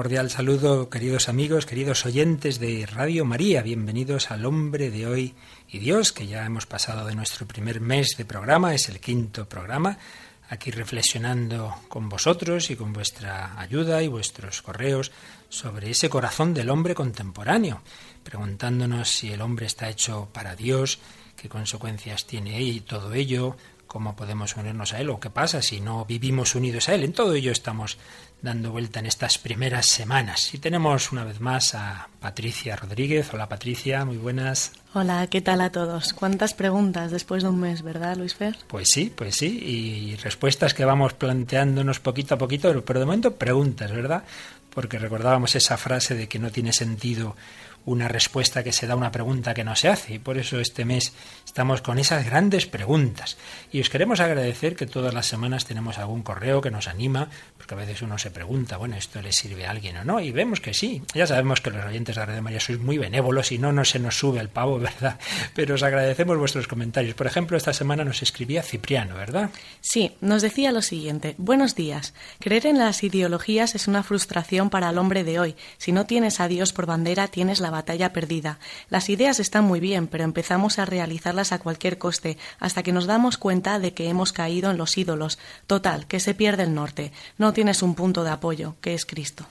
Cordial saludo, queridos amigos, queridos oyentes de Radio María. Bienvenidos al Hombre de hoy y Dios, que ya hemos pasado de nuestro primer mes de programa, es el quinto programa, aquí reflexionando con vosotros y con vuestra ayuda y vuestros correos sobre ese corazón del hombre contemporáneo, preguntándonos si el hombre está hecho para Dios, qué consecuencias tiene y todo ello, cómo podemos unirnos a Él o qué pasa si no vivimos unidos a Él. En todo ello estamos dando vuelta en estas primeras semanas. Y tenemos una vez más a Patricia Rodríguez. Hola Patricia, muy buenas. Hola, ¿qué tal a todos? ¿Cuántas preguntas después de un mes, verdad, Luis Fer? Pues sí, pues sí, y respuestas que vamos planteándonos poquito a poquito, pero de momento preguntas, ¿verdad? Porque recordábamos esa frase de que no tiene sentido una respuesta que se da a una pregunta que no se hace. Y por eso este mes estamos con esas grandes preguntas. Y os queremos agradecer que todas las semanas tenemos algún correo que nos anima, porque a veces uno se pregunta, bueno, ¿esto le sirve a alguien o no? Y vemos que sí. Ya sabemos que los oyentes de Red María sois muy benévolos y no, no se nos sube el pavo, ¿verdad? Pero os agradecemos vuestros comentarios. Por ejemplo, esta semana nos escribía Cipriano, ¿verdad? Sí, nos decía lo siguiente. Buenos días. Creer en las ideologías es una frustración para el hombre de hoy. Si no tienes a Dios por bandera, tienes la batalla perdida. Las ideas están muy bien, pero empezamos a realizarlas a cualquier coste, hasta que nos damos cuenta de que hemos caído en los ídolos. Total, que se pierde el norte. No tienes un punto de apoyo, que es Cristo.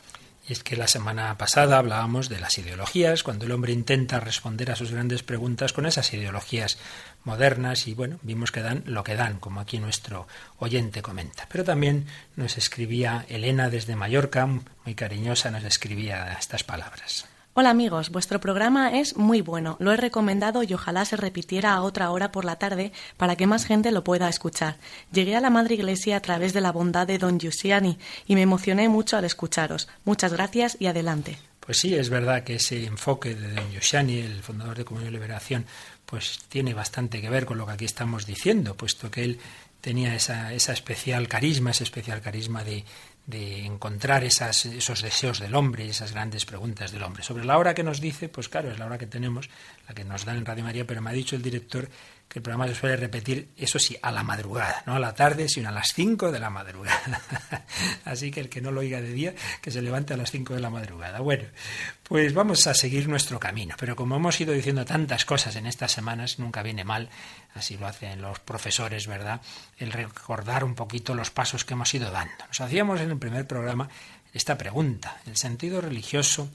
Y es que la semana pasada hablábamos de las ideologías, cuando el hombre intenta responder a sus grandes preguntas con esas ideologías modernas y bueno, vimos que dan lo que dan, como aquí nuestro oyente comenta. Pero también nos escribía Elena desde Mallorca, muy cariñosa, nos escribía estas palabras. Hola amigos, vuestro programa es muy bueno. Lo he recomendado y ojalá se repitiera a otra hora por la tarde para que más gente lo pueda escuchar. Llegué a la Madre Iglesia a través de la bondad de Don Giussiani y me emocioné mucho al escucharos. Muchas gracias y adelante. Pues sí, es verdad que ese enfoque de Don Giussiani, el fundador de Comunión y Liberación, pues tiene bastante que ver con lo que aquí estamos diciendo, puesto que él tenía esa, esa especial carisma, ese especial carisma de, de encontrar esas, esos deseos del hombre y esas grandes preguntas del hombre. Sobre la hora que nos dice, pues claro, es la hora que tenemos, la que nos dan en Radio María, pero me ha dicho el director que el programa se suele repetir, eso sí, a la madrugada, no a la tarde, sino a las 5 de la madrugada. Así que el que no lo oiga de día, que se levante a las 5 de la madrugada. Bueno, pues vamos a seguir nuestro camino. Pero como hemos ido diciendo tantas cosas en estas semanas, nunca viene mal, así lo hacen los profesores, ¿verdad?, el recordar un poquito los pasos que hemos ido dando. Nos hacíamos en el primer programa esta pregunta, ¿el sentido religioso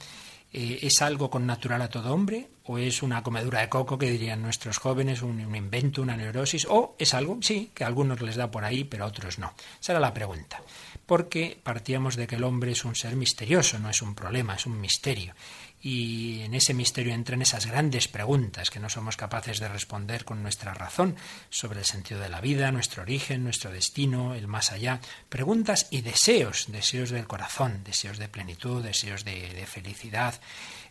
eh, es algo con natural a todo hombre o es una comedura de coco que dirían nuestros jóvenes, un, un, invento, una neurosis, o es algo, sí, que a algunos les da por ahí, pero a otros no. Esa era la pregunta. Porque partíamos de que el hombre es un ser misterioso, no es un problema, es un misterio y en ese misterio entran esas grandes preguntas que no somos capaces de responder con nuestra razón sobre el sentido de la vida, nuestro origen, nuestro destino, el más allá, preguntas y deseos, deseos del corazón, deseos de plenitud, deseos de, de felicidad,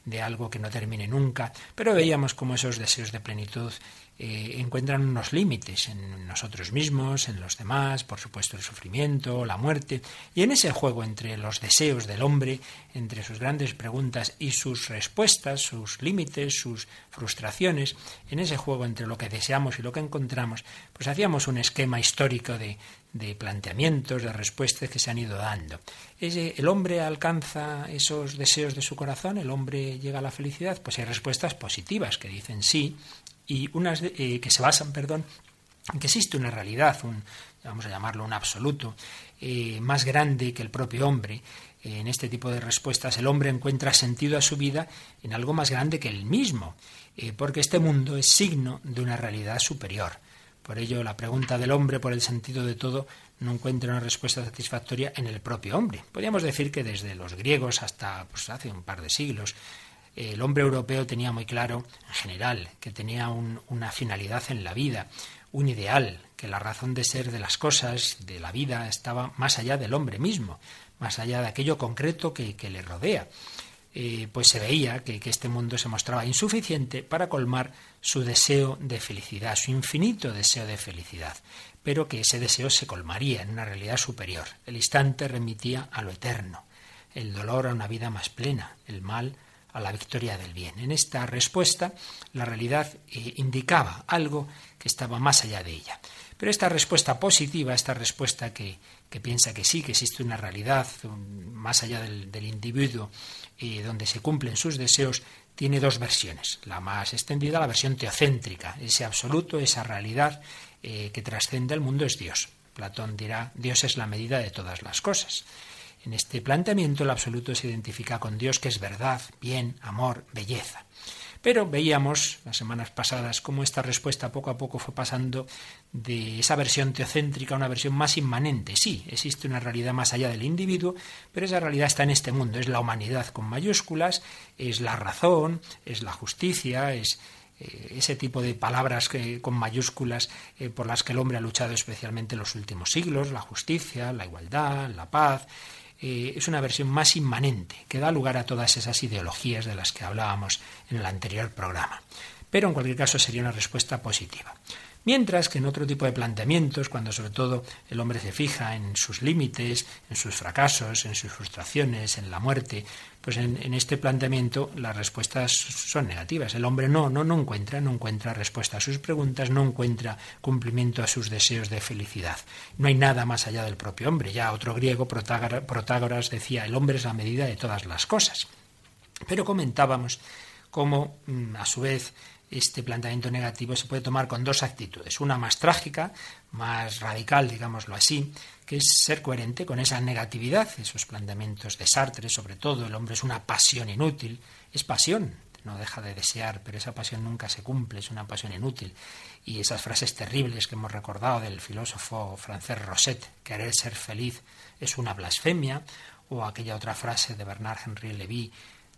de algo que no termine nunca, pero veíamos cómo esos deseos de plenitud eh, encuentran unos límites en nosotros mismos, en los demás, por supuesto el sufrimiento, la muerte, y en ese juego entre los deseos del hombre, entre sus grandes preguntas y sus respuestas, sus límites, sus frustraciones, en ese juego entre lo que deseamos y lo que encontramos, pues hacíamos un esquema histórico de, de planteamientos, de respuestas que se han ido dando. ¿Ese, ¿El hombre alcanza esos deseos de su corazón? ¿El hombre llega a la felicidad? Pues hay respuestas positivas que dicen sí, y unas eh, que se basan, perdón, en que existe una realidad, un, vamos a llamarlo un absoluto, eh, más grande que el propio hombre. En este tipo de respuestas el hombre encuentra sentido a su vida en algo más grande que él mismo, eh, porque este mundo es signo de una realidad superior. Por ello, la pregunta del hombre por el sentido de todo no encuentra una respuesta satisfactoria en el propio hombre. Podríamos decir que desde los griegos hasta pues, hace un par de siglos, el hombre europeo tenía muy claro, en general, que tenía un, una finalidad en la vida, un ideal, que la razón de ser de las cosas, de la vida, estaba más allá del hombre mismo, más allá de aquello concreto que, que le rodea. eh, pues se veía que, que este mundo se mostraba insuficiente para colmar su deseo de felicidad, su infinito deseo de felicidad, pero que ese deseo se colmaría en una realidad superior. El instante remitía a lo eterno, el dolor a una vida más plena, el mal a la victoria del bien. En esta respuesta, la realidad eh, indicaba algo que estaba más allá de ella. Pero esta respuesta positiva, esta respuesta que, piensa que sí, que existe una realidad más allá del, individuo, eh, donde se cumplen sus deseos, tiene dos versiones. La más extendida, la versión teocéntrica, ese absoluto, esa realidad eh, que trascende el mundo es Dios. Platón dirá, Dios es la medida de todas las cosas. En este planteamiento el absoluto se identifica con Dios, que es verdad, bien, amor, belleza. Pero veíamos las semanas pasadas cómo esta respuesta poco a poco fue pasando de esa versión teocéntrica a una versión más inmanente. Sí, existe una realidad más allá del individuo, pero esa realidad está en este mundo. Es la humanidad con mayúsculas, es la razón, es la justicia, es eh, ese tipo de palabras con mayúsculas eh, por las que el hombre ha luchado especialmente en los últimos siglos, la justicia, la igualdad, la paz, eh, es una versión más inmanente, que da lugar a todas esas ideologías de las que hablábamos en el anterior programa. Pero en cualquier caso sería una respuesta positiva. Mientras que en otro tipo de planteamientos, cuando sobre todo el hombre se fija en sus límites, en sus fracasos, en sus frustraciones, en la muerte, pues en, este planteamiento las respuestas son negativas. El hombre no, no, no encuentra, no encuentra respuesta a sus preguntas, no encuentra cumplimiento a sus deseos de felicidad. No hay nada más allá del propio hombre. Ya otro griego, Protágoras, decía, el hombre es la medida de todas las cosas. Pero comentábamos cómo, mm, a su vez, este planteamiento negativo se puede tomar con dos actitudes. Una más trágica, más radical, digámoslo así, que es ser coherente con esa negatividad, esos planteamientos de Sartre, sobre todo, el hombre es una pasión inútil, es pasión, no deja de desear, pero esa pasión nunca se cumple, es una pasión inútil. Y esas frases terribles que hemos recordado del filósofo francés Rosset, querer ser feliz es una blasfemia, o aquella otra frase de Bernard Henry Lévy,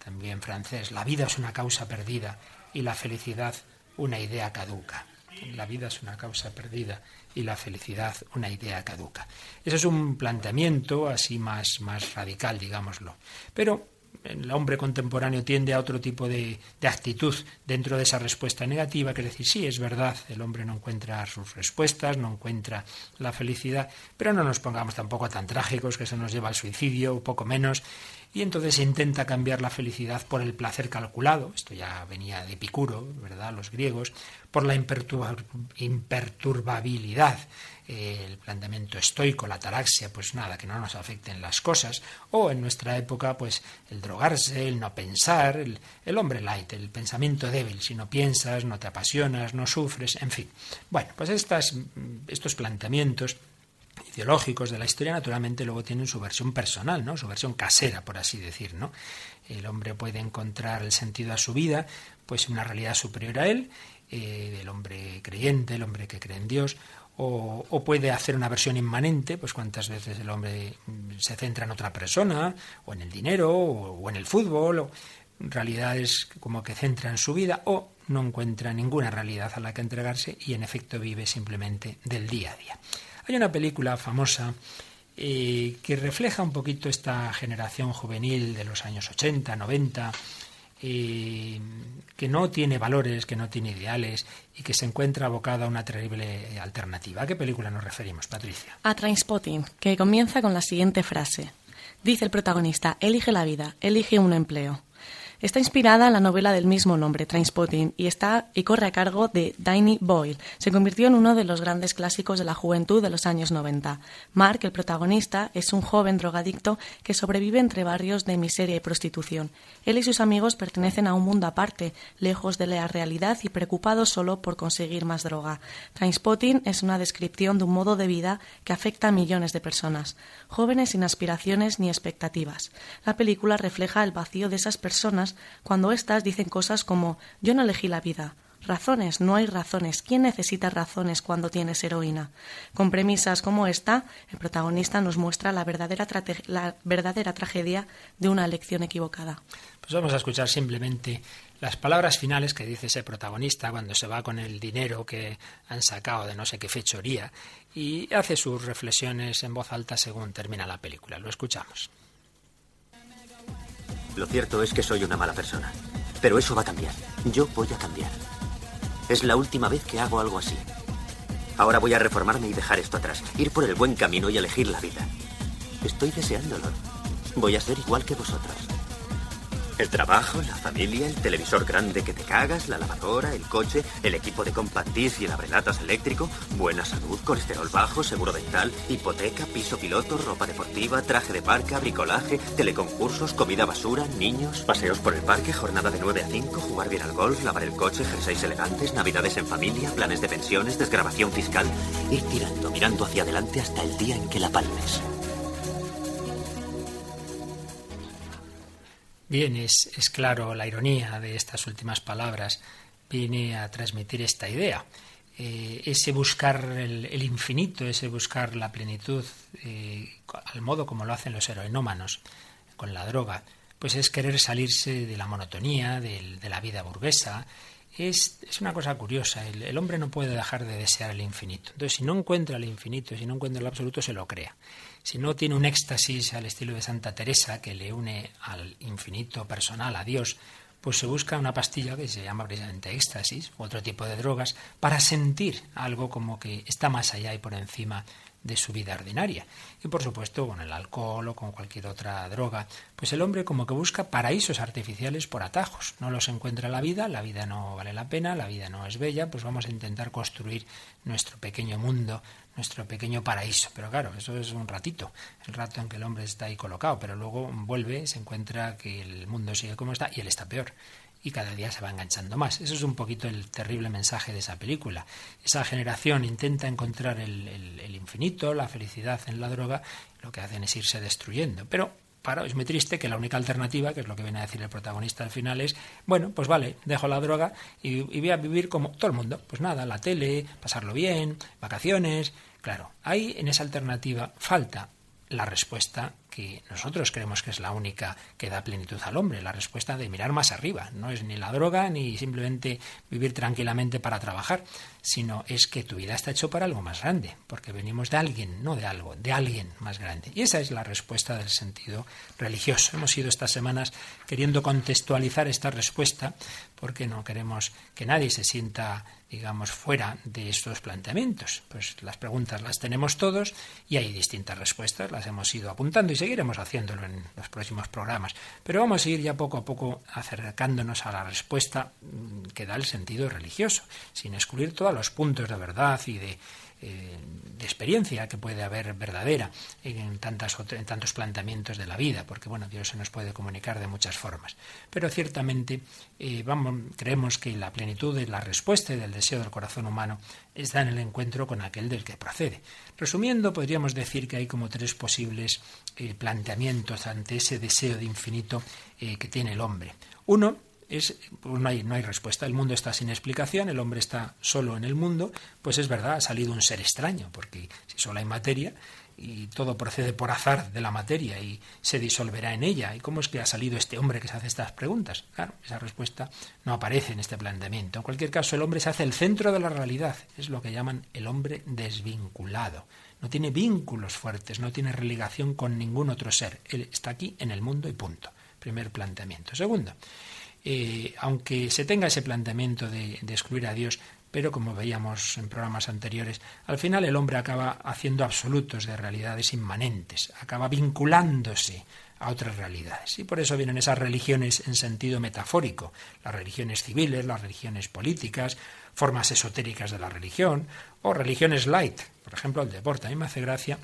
también francés, la vida es una causa perdida y la felicidad una idea caduca. La vida es una causa perdida y la felicidad una idea caduca. Ese es un planteamiento así más, más radical, digámoslo. Pero el hombre contemporáneo tiende a otro tipo de, de, actitud dentro de esa respuesta negativa, que es decir, sí, es verdad, el hombre no encuentra sus respuestas, no encuentra la felicidad, pero no nos pongamos tampoco tan trágicos que se nos lleva al suicidio, o poco menos, y entonces se intenta cambiar la felicidad por el placer calculado, esto ya venía de Epicuro, ¿verdad?, los griegos, por la imperturbabilidad, el planteamiento estoico, la taraxia, pues nada, que no nos afecten las cosas, o en nuestra época, pues el drogarse, el no pensar, el, el hombre light, el pensamiento débil, si no piensas, no te apasionas, no sufres, en fin. Bueno, pues estas, estos planteamientos ideológicos de la historia, naturalmente luego tienen su versión personal, ¿no? Su versión casera, por así decir, ¿no? El hombre puede encontrar el sentido a su vida, pues una realidad superior a él, eh, el hombre creyente, el hombre que cree en Dios, o, puede hacer una versión inmanente, pues cuántas veces el hombre se centra en otra persona, o en el dinero, o, o en el fútbol, o realidades como que centra en su vida, o no encuentra ninguna realidad a la que entregarse y en efecto vive simplemente del día a día. Hay una película famosa eh, que refleja un poquito esta generación juvenil de los años 80, 90, eh, que no tiene valores, que no tiene ideales y que se encuentra abocada a una terrible alternativa. ¿A qué película nos referimos, Patricia? A Trainspotting, que comienza con la siguiente frase. Dice el protagonista, elige la vida, elige un empleo. Está inspirada en la novela del mismo nombre, Trainspotting, y está y corre a cargo de Danny Boyle. Se convirtió en uno de los grandes clásicos de la juventud de los años 90. Mark, el protagonista, es un joven drogadicto que sobrevive entre barrios de miseria y prostitución. Él y sus amigos pertenecen a un mundo aparte, lejos de la realidad y preocupados solo por conseguir más droga. Trainspotting es una descripción de un modo de vida que afecta a millones de personas, jóvenes sin aspiraciones ni expectativas. La película refleja el vacío de esas cuando éstas dicen cosas como yo no elegí la vida. Razones, no hay razones. ¿Quién necesita razones cuando tienes heroína? Con premisas como esta, el protagonista nos muestra la verdadera, la verdadera tragedia de una elección equivocada. Pues vamos a escuchar simplemente las palabras finales que dice ese protagonista cuando se va con el dinero que han sacado de no sé qué fechoría y hace sus reflexiones en voz alta según termina la película. Lo escuchamos. Lo cierto es que soy una mala persona. Pero eso va a cambiar. Yo voy a cambiar. Es la última vez que hago algo así. Ahora voy a reformarme y dejar esto atrás. Ir por el buen camino y elegir la vida. Estoy deseándolo. Voy a ser igual que vosotros. El trabajo, la familia, el televisor grande que te cagas, la lavadora, el coche, el equipo de compact y el abrelatas eléctrico, buena salud, colesterol bajo, seguro dental, hipoteca, piso piloto, ropa deportiva, traje de parque, bricolaje, teleconcursos, comida basura, niños, paseos por el parque, jornada de 9 a 5, jugar bien al golf, lavar el coche, jerseys elegantes, navidades en familia, planes de pensiones, desgrabación fiscal, ir tirando, mirando hacia adelante hasta el día en que la palmes. Bien, es, claro la ironía de estas últimas palabras. Viene a transmitir esta idea. Eh, ese buscar el, infinito, ese buscar la plenitud, eh, al modo como lo hacen los heroinómanos con la droga, pues es querer salirse de la monotonía, de, la vida burguesa. Es, una cosa curiosa, el, el, hombre no puede dejar de desear el infinito. Entonces, si no encuentra el infinito, si no encuentra el absoluto, se lo crea si no tiene un éxtasis al estilo de Santa Teresa que le une al infinito personal, a Dios, pues se busca una pastilla que se llama precisamente éxtasis, otro tipo de drogas, para sentir algo como que está más allá y por encima de su vida ordinaria. Y por supuesto, con el alcohol o con cualquier otra droga, pues el hombre como que busca paraísos artificiales por atajos. No los encuentra la vida, la vida no vale la pena, la vida no es bella, pues vamos a intentar construir nuestro pequeño mundo, nuestro pequeño paraíso. Pero claro, eso es un ratito, el rato en que el hombre está ahí colocado, pero luego vuelve, se encuentra que el mundo sigue como está y él está peor y cada día se va enganchando más. Eso es un poquito el terrible mensaje de esa película. Esa generación intenta encontrar el, infinito, la felicidad en la droga, lo que hacen es irse destruyendo. Pero para, es muy triste que la única alternativa, que es lo que viene a decir el protagonista al final, es, bueno, pues vale, dejo la droga y, y voy a vivir como todo el mundo. Pues nada, la tele, pasarlo bien, vacaciones. Claro, hay en esa alternativa falta la respuesta que nosotros creemos que es la única que da plenitud al hombre, la respuesta de mirar más arriba. No es ni la droga ni simplemente vivir tranquilamente para trabajar, sino es que tu vida está hecho para algo más grande, porque venimos de alguien, no de algo, de alguien más grande. Y esa es la respuesta del sentido religioso. Hemos ido estas semanas queriendo contextualizar esta respuesta, porque no queremos que nadie se sienta digamos, fuera de estos planteamientos. Pues las preguntas las tenemos todos y hay distintas respuestas, las hemos ido apuntando y seguiremos haciéndolo en los próximos programas. Pero vamos a ir ya poco a poco acercándonos a la respuesta mm, que da el sentido religioso, sin excluir todos los puntos de verdad y de eh, de experiencia que puede haber verdadera en, tantas, en tantos planteamientos de la vida, porque bueno, Dios se nos puede comunicar de muchas formas. Pero ciertamente eh, vamos, creemos que la plenitud de la respuesta y del deseo del corazón humano está en el encuentro con aquel del que procede. Resumiendo, podríamos decir que hay como tres posibles eh, planteamientos ante ese deseo de infinito que tiene el hombre. Uno es, pues no, hay, no hay respuesta. El mundo está sin explicación, el hombre está solo en el mundo, pues es verdad, ha salido un ser extraño, porque si solo hay materia y todo procede por azar de la materia y se disolverá en ella, ¿y cómo es que ha salido este hombre que se hace estas preguntas? Claro, esa respuesta no aparece en este planteamiento. En cualquier caso, el hombre se hace el centro de la realidad, es lo que llaman el hombre desvinculado. No tiene vínculos fuertes, no tiene religación con ningún otro ser. Él está aquí en el mundo y punto. Primer planteamiento. Segundo, eh, aunque se tenga ese planteamiento de, excluir a Dios, pero como veíamos en programas anteriores, al final el hombre acaba haciendo absolutos de realidades inmanentes, acaba vinculándose a otras realidades. Y por eso vienen esas religiones en sentido metafórico, las religiones civiles, las religiones políticas, formas esotéricas de la religión, o religiones light, por ejemplo el deporte. A mí me hace gracia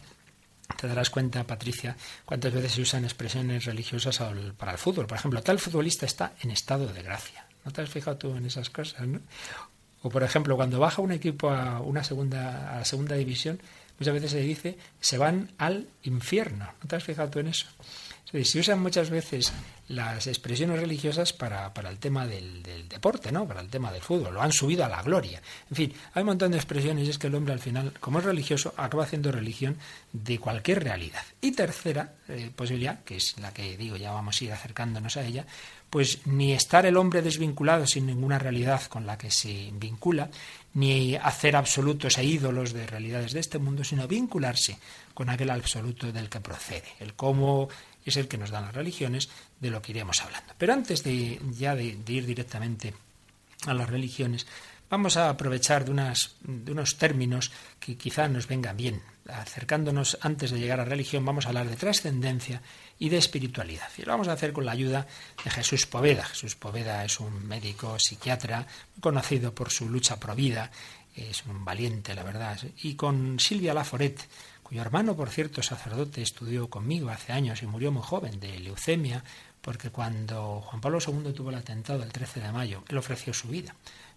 te darás cuenta, Patricia, cuántas veces se usan expresiones religiosas para el fútbol. Por ejemplo, tal futbolista está en estado de gracia. ¿No te has fijado tú en esas cosas? ¿no? O por ejemplo, cuando baja un equipo a una segunda, a la segunda división, muchas veces se dice se van al infierno. ¿No te has fijado tú en eso? Se usan muchas veces las expresiones religiosas para, para el tema del, del, deporte, ¿no? Para el tema del fútbol. Lo han subido a la gloria. En fin, hay un montón de expresiones y es que el hombre al final, como es religioso, acaba haciendo religión de cualquier realidad. Y tercera eh, posibilidad, que es la que digo, ya vamos a ir acercándonos a ella, pues ni estar el hombre desvinculado sin ninguna realidad con la que se vincula, ni hacer absolutos e ídolos de realidades de este mundo, sino vincularse con aquel absoluto del que procede. El cómo es el que nos dan las religiones, de lo que iremos hablando. Pero antes de ya de, ir directamente a las religiones, vamos a aprovechar de, unas, de unos términos que quizá nos vengan bien. Acercándonos antes de llegar a religión, vamos a hablar de trascendencia y de espiritualidad. Y lo vamos a hacer con la ayuda de Jesús Poveda. Jesús Poveda es un médico psiquiatra conocido por su lucha pro vida, es un valiente, la verdad. Y con Silvia Laforet, cuyo hermano, por cierto, sacerdote, estudió conmigo hace años y murió muy joven de leucemia, porque cuando Juan Pablo II tuvo el atentado el 13 de mayo, él ofreció su vida.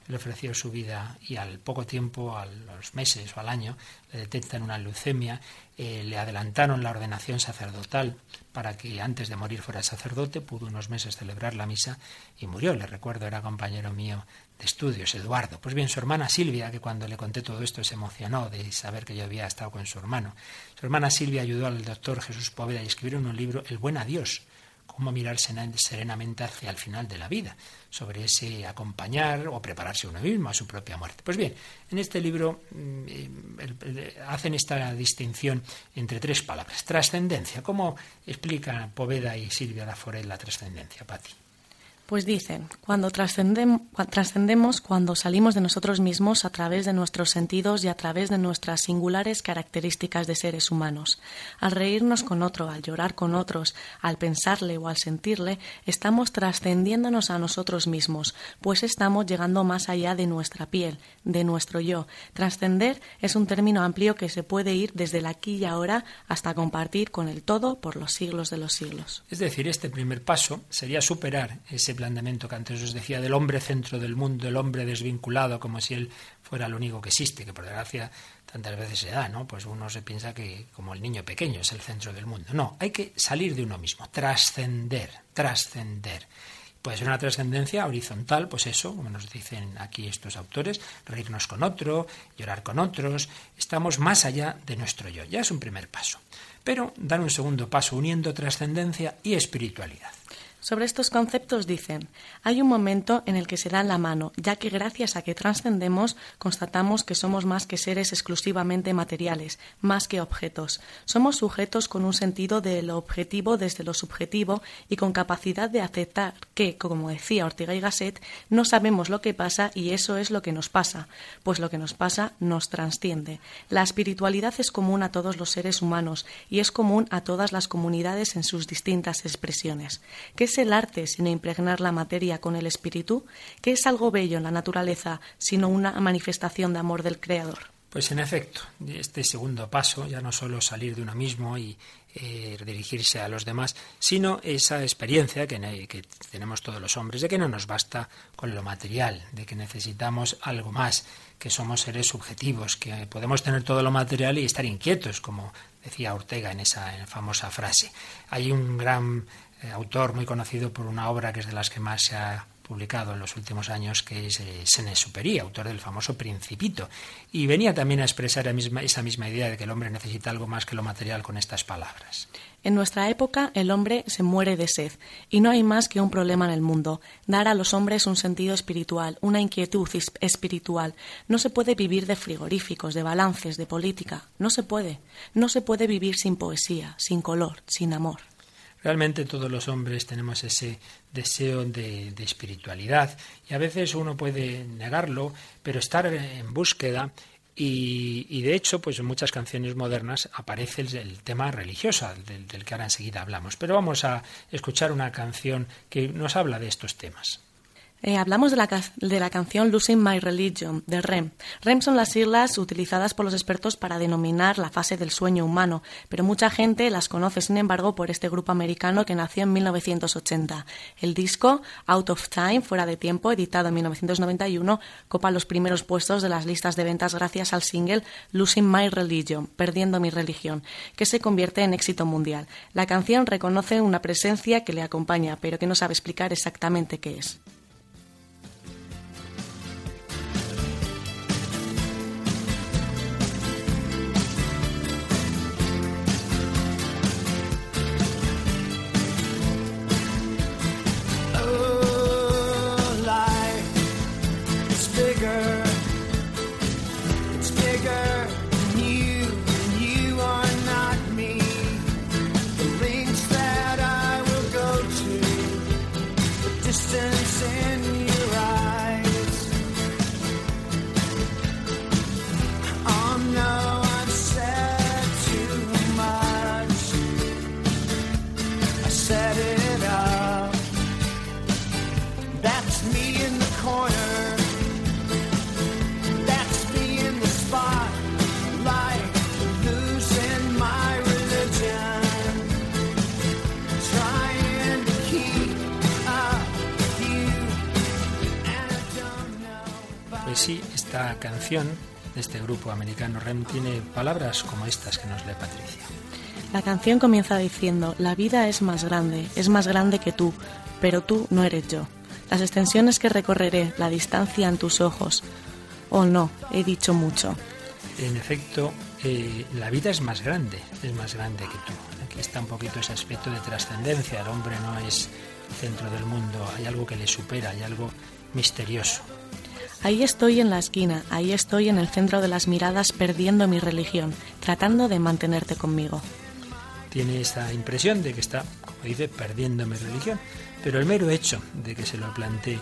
Él ofreció su vida y al poco tiempo, a los meses o al año, le detectan una leucemia, eh, le adelantaron la ordenación sacerdotal para que antes de morir fuera sacerdote, pudo unos meses celebrar la misa y murió. Le recuerdo, era compañero mío de estudios, Eduardo. Pues bien, su hermana Silvia, que cuando le conté todo esto se emocionó de saber que yo había estado con su hermano. Su hermana Silvia ayudó al doctor Jesús Poveda a escribir un libro, El buen adiós, cómo mirar serenamente hacia el final de la vida, sobre ese acompañar o prepararse uno mismo a su propia muerte. Pues bien, en este libro mm, hacen esta distinción entre tres palabras. Trascendencia. ¿Cómo explican Poveda y Silvia Laforet la trascendencia, Pati? Pues dicen, cuando trascendemos, cuando salimos de nosotros mismos a través de nuestros sentidos y a través de nuestras singulares características de seres humanos. Al reírnos con otro, al llorar con otros, al pensarle o al sentirle, estamos trascendiéndonos a nosotros mismos, pues estamos llegando más allá de nuestra piel, de nuestro yo. Trascender es un término amplio que se puede ir desde el aquí y ahora hasta compartir con el todo por los siglos de los siglos. Es decir, este primer paso sería superar ese planteamiento que antes os decía del hombre centro del mundo, el hombre desvinculado, como si él fuera lo único que existe, que por desgracia tantas veces se da, ¿no? Pues uno se piensa que como el niño pequeño es el centro del mundo. No, hay que salir de uno mismo, trascender, trascender. Puede ser una trascendencia horizontal, pues eso, como nos dicen aquí estos autores, reírnos con otro, llorar con otros, estamos más allá de nuestro yo, ya es un primer paso. Pero dar un segundo paso uniendo trascendencia y espiritualidad. Sobre estos conceptos dicen, hay un momento en el que se dan la mano, ya que gracias a que trascendemos constatamos que somos más que seres exclusivamente materiales, más que objetos. Somos sujetos con un sentido de lo objetivo desde lo subjetivo y con capacidad de aceptar que, como decía Ortega y Gasset, no sabemos lo que pasa y eso es lo que nos pasa, pues lo que nos pasa nos trasciende. La espiritualidad es común a todos los seres humanos y es común a todas las comunidades en sus distintas expresiones es el arte sino impregnar la materia con el espíritu? ¿Qué es algo bello en la naturaleza sino una manifestación de amor del Creador? Pues en efecto, este segundo paso, ya no solo salir de uno mismo y eh, dirigirse a los demás, sino esa experiencia que, que, tenemos todos los hombres de que no nos basta con lo material, de que necesitamos algo más, que somos seres subjetivos, que podemos tener todo lo material y estar inquietos, como decía Ortega en esa famosa frase. Hay un gran autor muy conocido por una obra que es de las que más se ha publicado en los últimos años, que es eh, Superi, autor del famoso Principito. Y venía también a expresar esa misma idea de que el hombre necesita algo más que lo material con estas palabras. En nuestra época el hombre se muere de sed, y no hay más que un problema en el mundo, dar a los hombres un sentido espiritual, una inquietud espiritual. No se puede vivir de frigoríficos, de balances, de política. No se puede. No se puede vivir sin poesía, sin color, sin amor. Realmente todos los hombres tenemos ese deseo de, espiritualidad y a veces uno puede negarlo, pero estar en búsqueda y, de hecho, pues en muchas canciones modernas aparece el, tema religioso, del, del, que ahora enseguida hablamos. Pero vamos a escuchar una canción que nos habla de estos temas. Eh, hablamos de la, de la canción Losing My Religion, de REM. REM son las siglas utilizadas por los expertos para denominar la fase del sueño humano, pero mucha gente las conoce, sin embargo, por este grupo americano que nació en 1980. El disco Out of Time, fuera de tiempo, editado en 1991, copa los primeros puestos de las listas de ventas gracias al single Losing My Religion, Perdiendo mi religión, que se convierte en éxito mundial. La canción reconoce una presencia que le acompaña, pero que no sabe explicar exactamente qué es. Esta canción de este grupo americano REM tiene palabras como estas que nos lee Patricia. La canción comienza diciendo, la vida es más grande, es más grande que tú, pero tú no eres yo. Las extensiones que recorreré, la distancia en tus ojos. Oh no, he dicho mucho. En efecto, eh, la vida es más grande, es más grande que tú. Aquí está un poquito ese aspecto de trascendencia. El hombre no es el centro del mundo, hay algo que le supera, hay algo misterioso. Ahí estoy en la esquina, ahí estoy en el centro de las miradas perdiendo mi religión, tratando de mantenerte conmigo. Tiene esa impresión de que está, como dice, perdiendo mi religión, pero el mero hecho de que se lo plantee,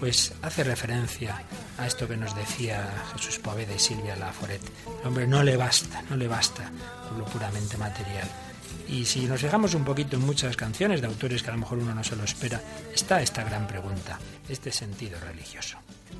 pues hace referencia a esto que nos decía Jesús Poveda y Silvia Laforet. El hombre no le basta, no le basta con lo puramente material. Y si nos fijamos un poquito en muchas canciones de autores que a lo mejor uno no se lo espera, está esta gran pregunta, este sentido religioso.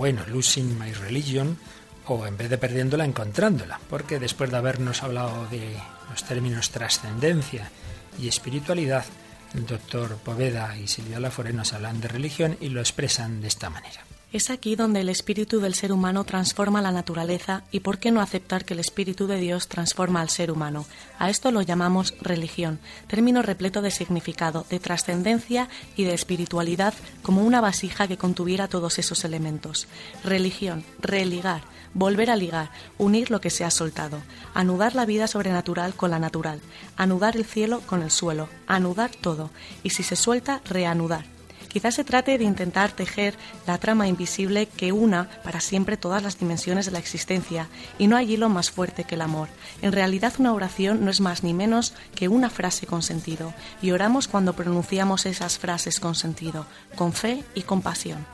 bueno, losing my religion, o en vez de perdiéndola, encontrándola, porque después de habernos hablado de los términos trascendencia y espiritualidad, el doctor Poveda y Silvia Lafore nos hablan de religión y lo expresan de esta manera. Es aquí donde el espíritu del ser humano transforma la naturaleza y por qué no aceptar que el espíritu de Dios transforma al ser humano. A esto lo llamamos religión, término repleto de significado, de trascendencia y de espiritualidad como una vasija que contuviera todos esos elementos. Religión, religar, volver a ligar, unir lo que se ha soltado, anudar la vida sobrenatural con la natural, anudar el cielo con el suelo, anudar todo, y si se suelta, reanudar Quizás se trate de intentar tejer la trama invisible que una para siempre todas las dimensiones de la existencia, y no hay hilo más fuerte que el amor. En realidad una oración no es más ni menos que una frase con sentido, y oramos cuando pronunciamos esas frases con sentido, con fe y con pasión.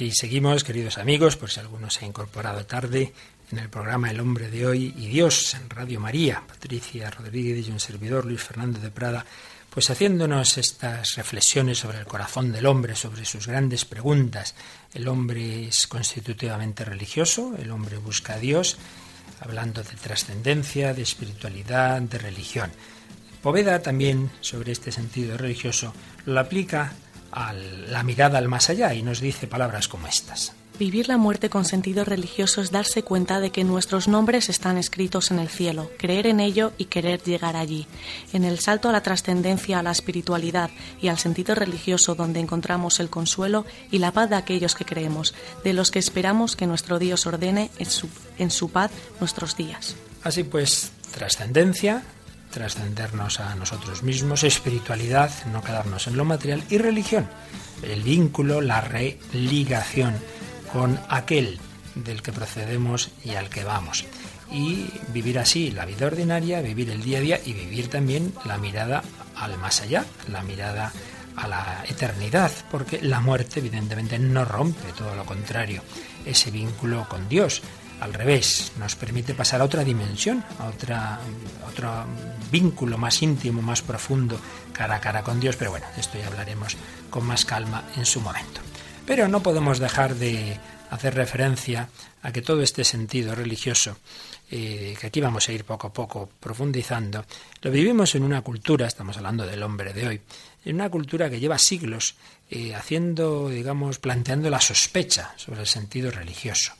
Aquí seguimos, queridos amigos, por si alguno se ha incorporado tarde en el programa El hombre de hoy y Dios en Radio María. Patricia Rodríguez y un servidor, Luis Fernando de Prada, pues haciéndonos estas reflexiones sobre el corazón del hombre, sobre sus grandes preguntas. El hombre es constitutivamente religioso, el hombre busca a Dios, hablando de trascendencia, de espiritualidad, de religión. Poveda también, sobre este sentido religioso, lo aplica a la mirada al más allá y nos dice palabras como estas. Vivir la muerte con sentido religioso es darse cuenta de que nuestros nombres están escritos en el cielo, creer en ello y querer llegar allí. En el salto a la trascendencia, a la espiritualidad y al sentido religioso donde encontramos el consuelo y la paz de aquellos que creemos, de los que esperamos que nuestro Dios ordene en su, en su paz nuestros días. Así pues, trascendencia, trascendernos a nosotros mismos, espiritualidad, no quedarnos en lo material, y religión, el vínculo, la religación con aquel del que procedemos y al que vamos. Y vivir así la vida ordinaria, vivir el día a día y vivir también la mirada al más allá, la mirada a la eternidad, porque la muerte evidentemente no rompe, todo lo contrario, ese vínculo con Dios, al revés, nos permite pasar a otra dimensión, a otro vínculo más íntimo, más profundo, cara a cara con Dios, pero bueno, de esto ya hablaremos con más calma en su momento. Pero no podemos dejar de hacer referencia a que todo este sentido religioso, eh, que aquí vamos a ir poco a poco profundizando, lo vivimos en una cultura, estamos hablando del hombre de hoy, en una cultura que lleva siglos eh, haciendo, digamos, planteando la sospecha sobre el sentido religioso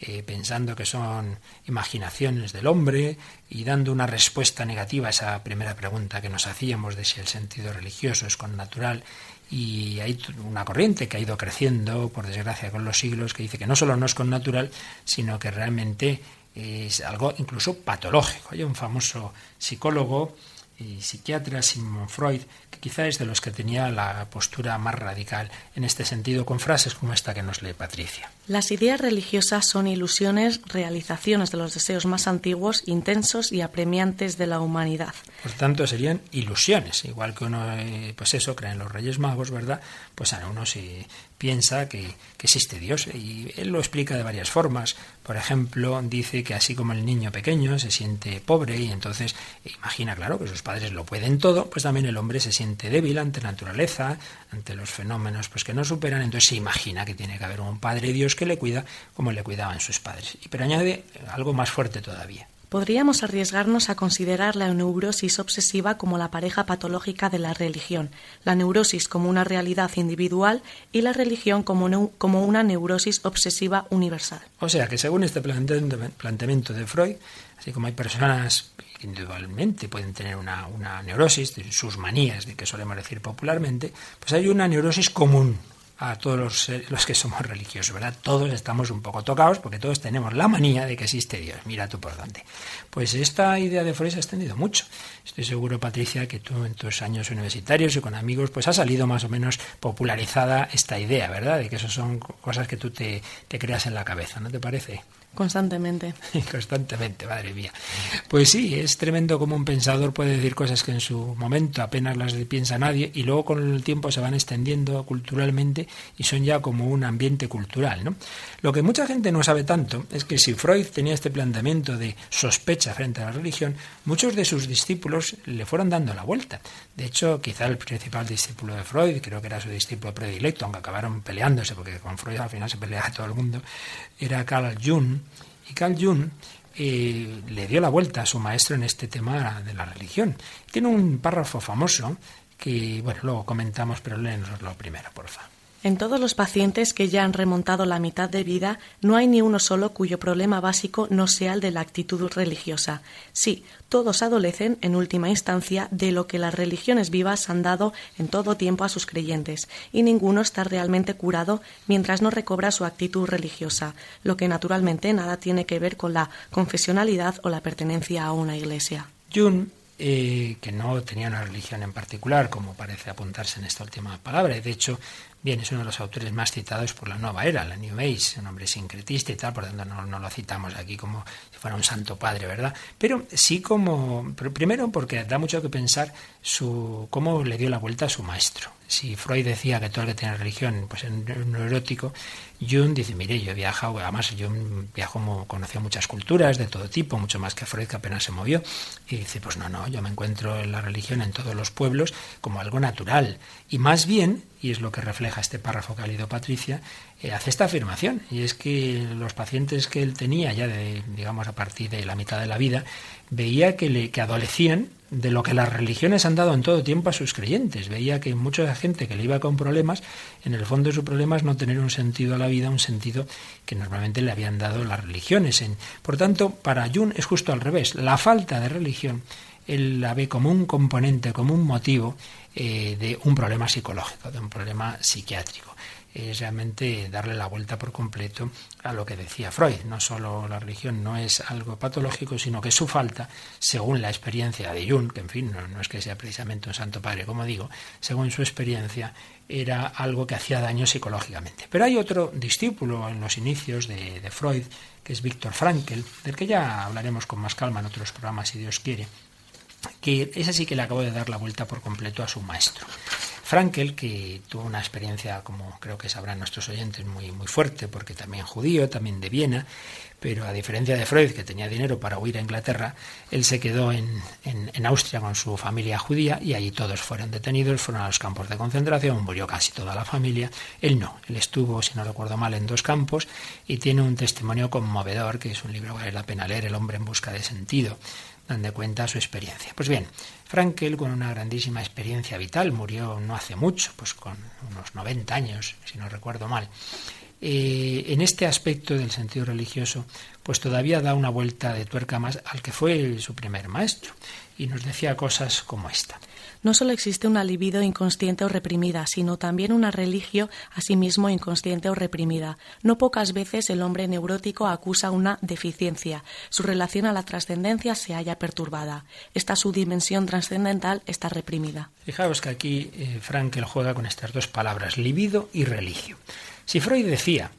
eh, pensando que son imaginaciones del hombre y dando una respuesta negativa a esa primera pregunta que nos hacíamos de si el sentido religioso es con natural y hay una corriente que ha ido creciendo, por desgracia, con los siglos, que dice que no solo no es con natural, sino que realmente es algo incluso patológico. Hay un famoso psicólogo y psiquiatra Sigmund Freud, que quizá es de los que tenía la postura más radical en este sentido, con frases como esta que nos lee Patricia. Las ideas religiosas son ilusiones, realizaciones de los deseos más antiguos, intensos y apremiantes de la humanidad. Por tanto, serían ilusiones, igual que uno, eh, pues eso, cree en los Reyes Magos, ¿verdad? Pues a uno se piensa que, que, existe Dios y él lo explica de varias formas. Por ejemplo, dice que así como el niño pequeño se siente pobre y entonces imagina, claro, que sus padres lo pueden todo, pues también el hombre se siente débil ante la naturaleza, ante los fenómenos pues que no superan, entonces se imagina que tiene que haber un padre Dios que le cuida como le cuidaban sus padres. Pero añade algo más fuerte todavía. Podríamos arriesgarnos a considerar la neurosis obsesiva como la pareja patológica de la religión, la neurosis como una realidad individual y la religión como, como una neurosis obsesiva universal. O sea que según este planteamiento de Freud, así como hay personas que individualmente pueden tener una, una neurosis, sus manías, de que solemos decir popularmente, pues hay una neurosis común, a todos los, los, que somos religiosos, ¿verdad? Todos estamos un poco tocados porque todos tenemos la manía de que existe Dios. Mira tú por dónde. Pues esta idea de Freud se ha extendido mucho. Estoy seguro, Patricia, que tú en tus años universitarios y con amigos, pues ha salido más o menos popularizada esta idea, ¿verdad? De que eso son cosas que tú te, te creas en la cabeza, ¿no te parece? Constantemente. Constantemente, madre mía. Pues sí, es tremendo como un pensador puede decir cosas que en su momento apenas las piensa nadie y luego con el tiempo se van extendiendo culturalmente y son ya como un ambiente cultural. ¿no? Lo que mucha gente no sabe tanto es que si Freud tenía este planteamiento de sospecha frente a la religión, muchos de sus discípulos le fueron dando la vuelta. De hecho, quizá el principal discípulo de Freud, creo que era su discípulo predilecto, aunque acabaron peleándose, porque con Freud al final se pelea todo el mundo, era Carl Jung. Y Carl Jung eh, le dio la vuelta a su maestro en este tema de la religión. Tiene un párrafo famoso que, bueno, luego comentamos, pero léenoslo primero, por favor. En todos los pacientes que ya han remontado la mitad de vida, no hay ni uno solo cuyo problema básico no sea el de la actitud religiosa. Sí, todos adolecen, en última instancia, de lo que las religiones vivas han dado en todo tiempo a sus creyentes, y ninguno está realmente curado mientras no recobra su actitud religiosa, lo que naturalmente nada tiene que ver con la confesionalidad o la pertenencia a una iglesia. Jung eh, que no tenía una religión en particular, como parece apuntarse en esta última palabra. De hecho, Bien, es uno de los autores más citados por la nueva era, la New Age, un hombre sincretista y tal, por tanto no, lo citamos aquí como si fuera un santo padre, ¿verdad? Pero sí como, primero porque da mucho que pensar su cómo le dio la vuelta a su maestro. Si Freud decía que todo el que tiene religión pues es neurótico, Jung dice, mire, yo he además Jung viajó, conoció muchas culturas de todo tipo, mucho más que Freud, que apenas se movió, y dice, pues no, no, yo me encuentro en la religión en todos los pueblos como algo natural, y más bien, y es lo que refleja este párrafo que ha leído Patricia, eh, hace esta afirmación, y es que los pacientes que él tenía ya de, digamos, a partir de la mitad de la vida, veía que, le, que adolecían de lo que las religiones han dado en todo tiempo a sus creyentes. Veía que mucha gente que le iba con problemas, en el fondo de su problema es no tener un sentido a la vida, un sentido que normalmente le habían dado las religiones. Por tanto, para Jung es justo al revés. La falta de religión él la ve como un componente, como un motivo eh, de un problema psicológico, de un problema psiquiátrico es realmente darle la vuelta por completo a lo que decía Freud. No solo la religión no es algo patológico, sino que su falta, según la experiencia de Jung, que en fin, no, es que sea precisamente un santo padre, como digo, según su experiencia, era algo que hacía daño psicológicamente. Pero hay otro discípulo en los inicios de, de Freud, que es Víctor Frankl, del que ya hablaremos con más calma en otros programas, si Dios quiere, que es así que le acabo de dar la vuelta por completo a su maestro. Frankel, que tuvo una experiencia, como creo que sabrán nuestros oyentes, muy, muy fuerte, porque también judío, también de Viena, pero a diferencia de Freud, que tenía dinero para huir a Inglaterra, él se quedó en, en, Austria con su familia judía y allí todos fueron detenidos, fueron a los campos de concentración, murió casi toda la familia. Él no, él estuvo, si no recuerdo mal, en dos campos y tiene un testimonio conmovedor, que es un libro que vale la pena leer, El hombre en busca de sentido donde cuenta su experiencia. Pues bien, Frankel, con una grandísima experiencia vital, murió no hace mucho, pues con unos 90 años, si no recuerdo mal. eh, en este aspecto del sentido religioso, pues todavía da una vuelta de tuerca más al que fue su primer maestro. Y nos decía cosas como esta. No solo existe una libido inconsciente o reprimida, sino también una religio asimismo inconsciente o reprimida. No pocas veces el hombre neurótico acusa una deficiencia. Su relación a la trascendencia se halla perturbada. Esta su dimensión trascendental está reprimida. Fijaos que aquí eh, Frankel juega con estas dos palabras, libido y religio. Si Freud decía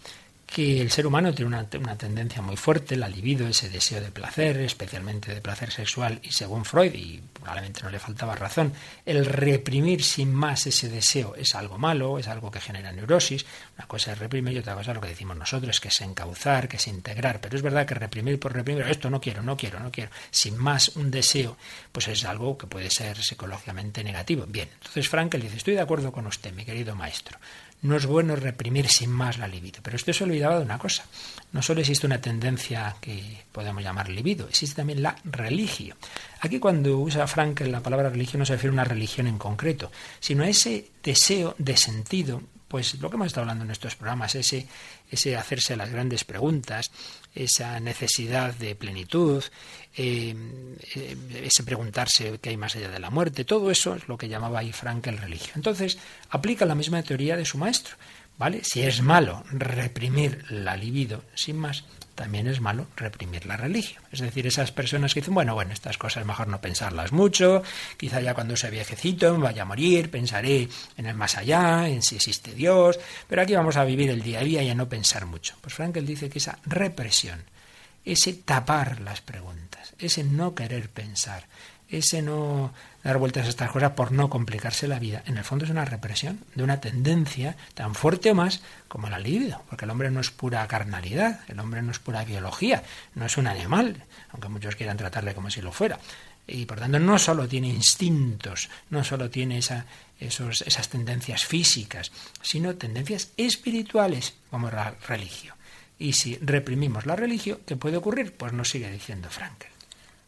que el ser humano tiene una, tendencia muy fuerte, la libido, ese deseo de placer, especialmente de placer sexual, y según Freud, y probablemente no le faltaba razón, el reprimir sin más ese deseo es algo malo, es algo que genera neurosis. Una cosa es reprimir y otra cosa es lo que decimos nosotros, que es encauzar, que es integrar. Pero es verdad que reprimir por reprimir, esto no quiero, no quiero, no quiero, sin más un deseo, pues es algo que puede ser psicológicamente negativo. Bien, entonces Frankel dice, estoy de acuerdo con usted, mi querido maestro no es bueno reprimir sin más la libido. Pero usted se olvidaba de una cosa. No solo existe una tendencia que podemos llamar libido, existe también la religión. Aquí cuando usa Frankel la palabra religión no se refiere a una religión en concreto, sino a ese deseo de sentido pues lo que hemos estado hablando en estos programas, ese, ese hacerse las grandes preguntas, esa necesidad de plenitud, eh, eh, ese preguntarse qué hay más allá de la muerte, todo eso es lo que llamaba ahí Frank el religio. Entonces, aplica la misma teoría de su maestro, ¿vale? Si es malo reprimir la libido sin más, también es malo reprimir la religión. Es decir, esas personas que dicen, bueno, bueno, estas cosas mejor no pensarlas mucho, quizá ya cuando sea viejecito vaya a morir, pensaré en el más allá, en si existe Dios, pero aquí vamos a vivir el día a día y a no pensar mucho. Pues Frankel dice que esa represión, ese tapar las preguntas, ese no querer pensar, ese no dar vueltas a estas cosas por no complicarse la vida, en el fondo es una represión de una tendencia tan fuerte o más como la libido, porque el hombre no es pura carnalidad, el hombre no es pura biología, no es un animal, aunque muchos quieran tratarle como si lo fuera. Y por tanto no solo tiene instintos, no solo tiene esa, esos, esas tendencias físicas, sino tendencias espirituales como la religión. Y si reprimimos la religión, ¿qué puede ocurrir? Pues nos sigue diciendo Frankel.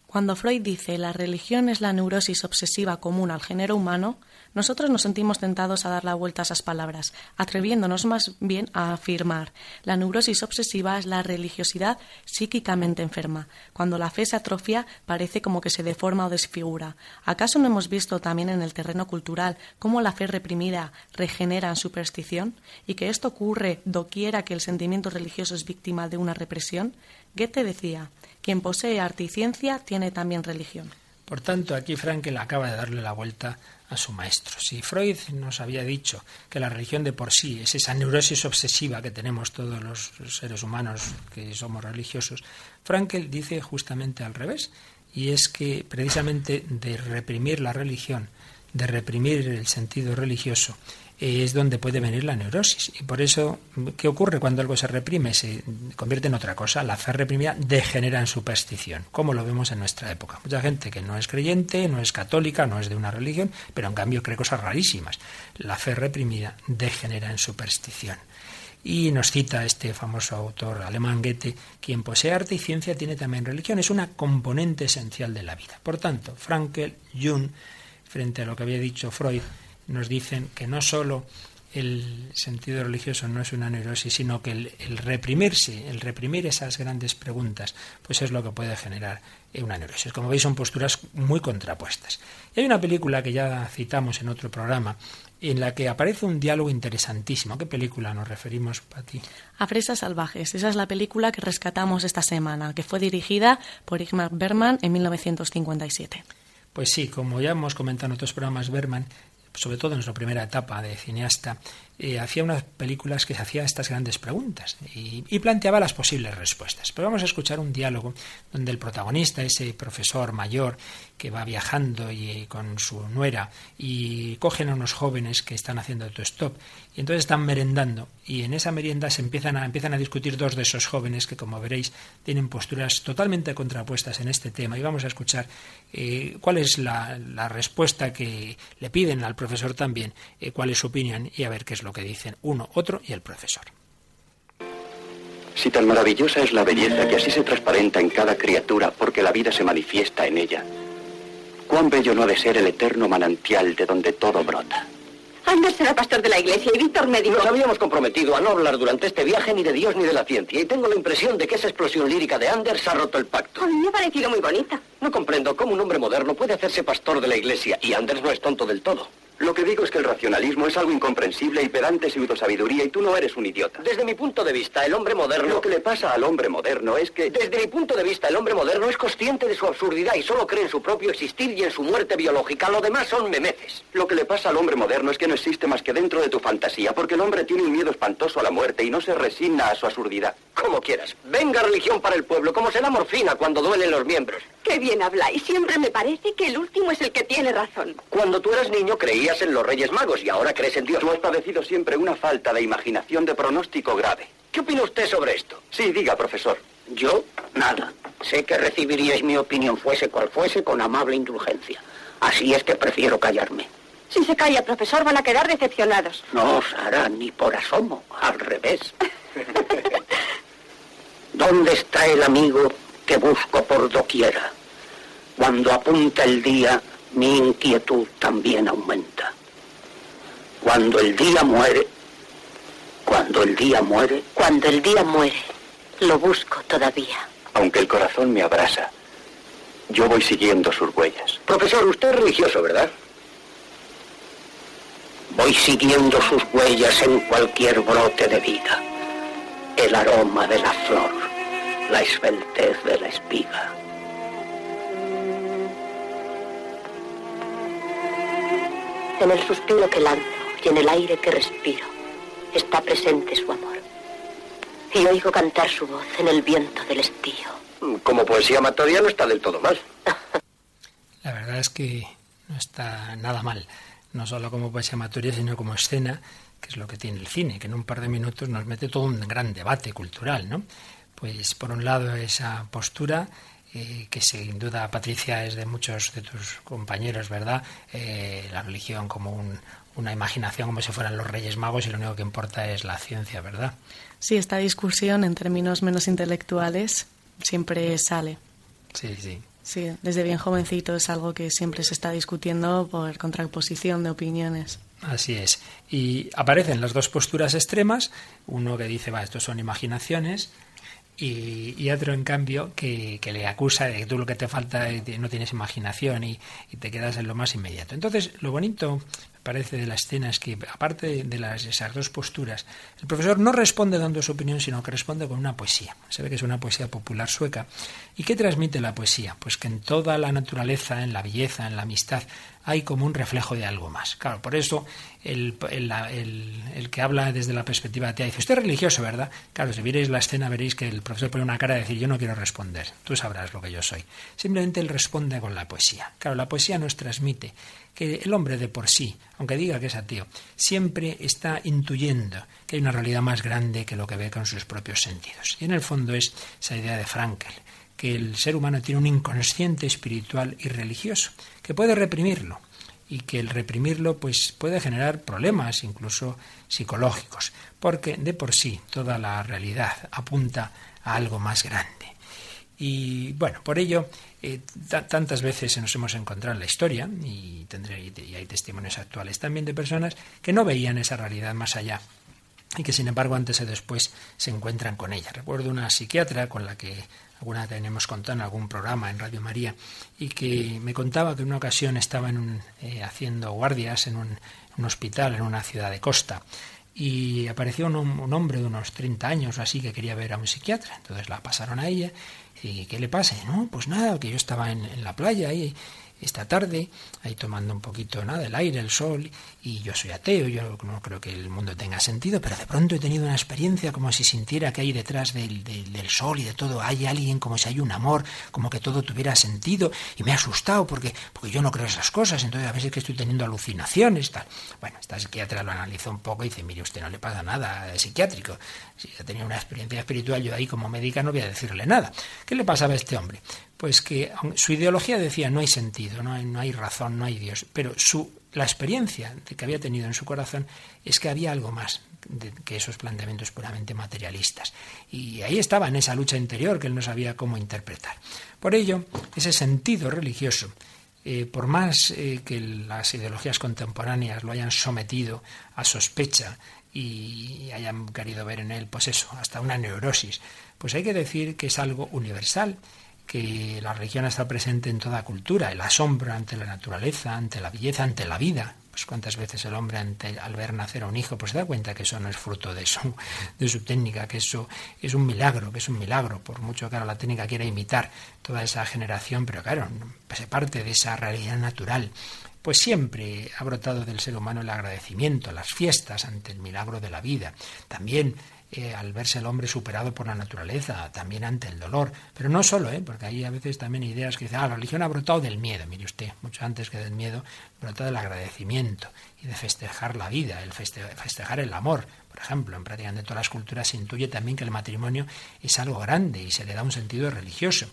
Cuando Freud dice la religión es la neurosis obsesiva común al género humano, nosotros nos sentimos tentados a dar la vuelta a esas palabras, atreviéndonos más bien a afirmar la neurosis obsesiva es la religiosidad psíquicamente enferma. Cuando la fe se atrofia, parece como que se deforma o desfigura. ¿Acaso no hemos visto también en el terreno cultural cómo la fe reprimida regenera en superstición? ¿Y que esto ocurre doquiera que el sentimiento religioso es víctima de una represión? Goethe decía quien posee arte y ciencia tiene también religión. Por tanto, aquí Frankel acaba de darle la vuelta a su maestro. Si Freud nos había dicho que la religión de por sí es esa neurosis obsesiva que tenemos todos los seres humanos que somos religiosos, Frankel dice justamente al revés, y es que precisamente de reprimir la religión, de reprimir el sentido religioso, es donde puede venir la neurosis. Y por eso, ¿qué ocurre cuando algo se reprime? Se convierte en otra cosa. La fe reprimida degenera en superstición, como lo vemos en nuestra época. Mucha gente que no es creyente, no es católica, no es de una religión, pero en cambio cree cosas rarísimas. La fe reprimida degenera en superstición. Y nos cita este famoso autor alemán Goethe, quien posee arte y ciencia tiene también religión, es una componente esencial de la vida. Por tanto, Frankel, Jung, frente a lo que había dicho Freud, nos dicen que no solo el sentido religioso no es una neurosis, sino que el, reprimirse, el reprimir esas grandes preguntas, pues es lo que puede generar una neurosis. Como veis, son posturas muy contrapuestas. Y hay una película que ya citamos en otro programa, en la que aparece un diálogo interesantísimo. ¿A qué película nos referimos, Pati? A Fresas Salvajes. Esa es la película que rescatamos esta semana, que fue dirigida por Igmar Berman en 1957. Pues sí, como ya hemos comentado en otros programas, Berman sobre todo en su primera etapa de cineasta, eh, hacía unas películas que se hacía estas grandes preguntas y, planteaba las posibles respuestas. Pero vamos a escuchar un diálogo donde el protagonista, ese profesor mayor que va viajando y, con su nuera y cogen a unos jóvenes que están haciendo autostop y entonces están merendando y en esa merienda se empiezan a, empiezan a discutir dos de esos jóvenes que como veréis tienen posturas totalmente contrapuestas en este tema y vamos a escuchar eh, cuál es la, la, respuesta que le piden al profesor también, eh, cuál es su opinión y a ver qué es lo que dicen uno, otro y el profesor. Si tan maravillosa es la belleza que así se transparenta en cada criatura porque la vida se manifiesta en ella, cuán bello no ha de ser el eterno manantial de donde todo brota. Anders será pastor de la iglesia y Víctor médico. Nos habíamos comprometido a no hablar durante este viaje ni de Dios ni de la ciencia. Y tengo la impresión de que esa explosión lírica de Anders ha roto el pacto. A mí me ha parecido muy bonita. No comprendo cómo un hombre moderno puede hacerse pastor de la iglesia. Y Anders no es tonto del todo. Lo que digo es que el racionalismo es algo incomprensible y pedante pseudosabiduría y tú no eres un idiota. Desde mi punto de vista, el hombre moderno... Lo que le pasa al hombre moderno es que... Desde mi punto de vista, el hombre moderno es consciente de su absurdidad y solo cree en su propio existir y en su muerte biológica. Lo demás son memeces. Lo que le pasa al hombre moderno es que no existe más que dentro de tu fantasía, porque el hombre tiene un miedo espantoso a la muerte y no se resigna a su absurdidad. Como quieras. Venga religión para el pueblo, como se da morfina cuando duelen los miembros. Qué bien habláis. Siempre me parece que el último es el que tiene razón. Cuando tú eras niño creías en los Reyes Magos y ahora crees en Dios. Tú has padecido siempre una falta de imaginación de pronóstico grave. ¿Qué opina usted sobre esto? Sí, diga, profesor. Yo, nada. Sé que recibiríais mi opinión fuese cual fuese con amable indulgencia. Así es que prefiero callarme. Si se calla, profesor, van a quedar decepcionados. No os hará ni por asomo, al revés. ¿Dónde está el amigo que busco por doquiera? Cuando apunta el día, mi inquietud también aumenta. Cuando el día muere, cuando el día muere, Cuando el día muere, lo busco todavía. Aunque el corazón me abrasa, yo voy siguiendo sus huellas. Profesor, usted es religioso, ¿verdad? voy siguiendo sus huellas en cualquier brote de vida. El aroma de la flor, la esbeltez de la espiga. En el suspiro que lanzo y en el aire que respiro está presente su amor. Y oigo cantar su voz en el viento del estío. Como poesía amatoria no está del todo mal. La verdad es que no está nada mal, no solo como poesía amatoria, sino como escena, que es lo que tiene el cine, que en un par de minutos nos mete todo un gran debate cultural, ¿no? Pues por un lado esa postura eh, que sin duda Patricia es de muchos de tus compañeros, ¿verdad? Eh, la religión como un, una imaginación como si fueran los Reyes Magos y lo único que importa es la ciencia, ¿verdad? Sí, esta discusión en términos menos intelectuales siempre sale. Sí, sí. Sí, desde bien jovencito es algo que siempre se está discutiendo por contraposición de opiniones. Así es. Y aparecen las dos posturas extremas, uno que dice, va, estos son imaginaciones, y, y, otro, en cambio, que, que, le acusa de que tú lo que te falta no tienes imaginación y, te quedas en lo más inmediato. Entonces, lo bonito, parece, de la escena es que, aparte de las, esas dos posturas, el profesor no responde dando su opinión, sino que responde con una poesía. Se ve que es una poesía popular sueca. ¿Y qué transmite la poesía? Pues que en toda la naturaleza, en la belleza, en la amistad, hay como un reflejo de algo más. Claro, por eso el, el, el, que habla desde la perspectiva atea dice, usted es religioso, ¿verdad? Claro, si vierais la escena veréis que el profesor pone una cara de decir, yo no quiero responder, tú sabrás lo que yo soy. Simplemente él responde con la poesía. Claro, la poesía nos transmite que el hombre de por sí, aunque diga que es ateo, siempre está intuyendo que hay una realidad más grande que lo que ve con sus propios sentidos. Y en el fondo es esa idea de Frankel, que el ser humano tiene un inconsciente espiritual y religioso, que puede reprimirlo y que el reprimirlo pues puede generar problemas incluso psicológicos, porque de por sí toda la realidad apunta a algo más grande. Y bueno, por ello eh, tantas veces nos hemos encontrado en la historia y, tendré, y hay testimonios actuales también de personas que no veían esa realidad más allá y que sin embargo antes o después se encuentran con ella. Recuerdo una psiquiatra con la que alguna vez tenemos contado en algún programa en Radio María y que me contaba que en una ocasión estaba en eh, haciendo guardias en un, hospital en una ciudad de costa y apareció un, un, hombre de unos 30 años o así que quería ver a un psiquiatra. Entonces la pasaron a ella y ¿qué le pasa? No, pues nada, que yo estaba en, en la playa y esta tarde, ahí tomando un poquito nada el aire, el sol, y yo soy ateo, yo no creo que el mundo tenga sentido, pero de pronto he tenido una experiencia como si sintiera que hay detrás del, del, sol y de todo hay alguien, como si hay un amor, como que todo tuviera sentido, y me ha asustado porque, porque yo no creo esas cosas, entonces a veces que estoy teniendo alucinaciones, tal. Bueno, esta psiquiatra lo analizó un poco y dice, mire, usted no le pasa nada psiquiátrico, si ha tenido una experiencia espiritual, yo ahí como médica no voy a decirle nada. ¿Qué le pasaba a este hombre? Pues que su ideología decía no hay sentido, no hay, no hay razón, no hay Dios, pero su, la experiencia que había tenido en su corazón es que había algo más que esos planteamientos puramente materialistas. Y ahí estaba en esa lucha interior que él no sabía cómo interpretar. Por ello, ese sentido religioso eh, por más eh, que las ideologías contemporáneas lo hayan sometido a sospecha y hayan querido ver en él, pues eso, hasta una neurosis, pues hay que decir que es algo universal, que la religión está presente en toda cultura, el asombro ante la naturaleza, ante la belleza, ante la vida. Pues cuántas veces el hombre ante, al ver nacer a un hijo, pues se da cuenta que eso no es fruto de su, de su técnica, que eso es un milagro, que es un milagro, por mucho que ahora la técnica quiera imitar toda esa generación, pero claro, se parte de esa realidad natural pues siempre ha brotado del ser humano el agradecimiento, las fiestas ante el milagro de la vida. También eh, al verse el hombre superado por la naturaleza, también ante el dolor. Pero no solo, ¿eh? porque hay a veces también ideas que dicen, ah, la religión ha brotado del miedo. Mire usted, mucho antes que del miedo, brota del agradecimiento y de festejar la vida, el festejar el amor. Por ejemplo, en prácticamente todas las culturas se intuye también que el matrimonio es algo grande y se le da un sentido religioso.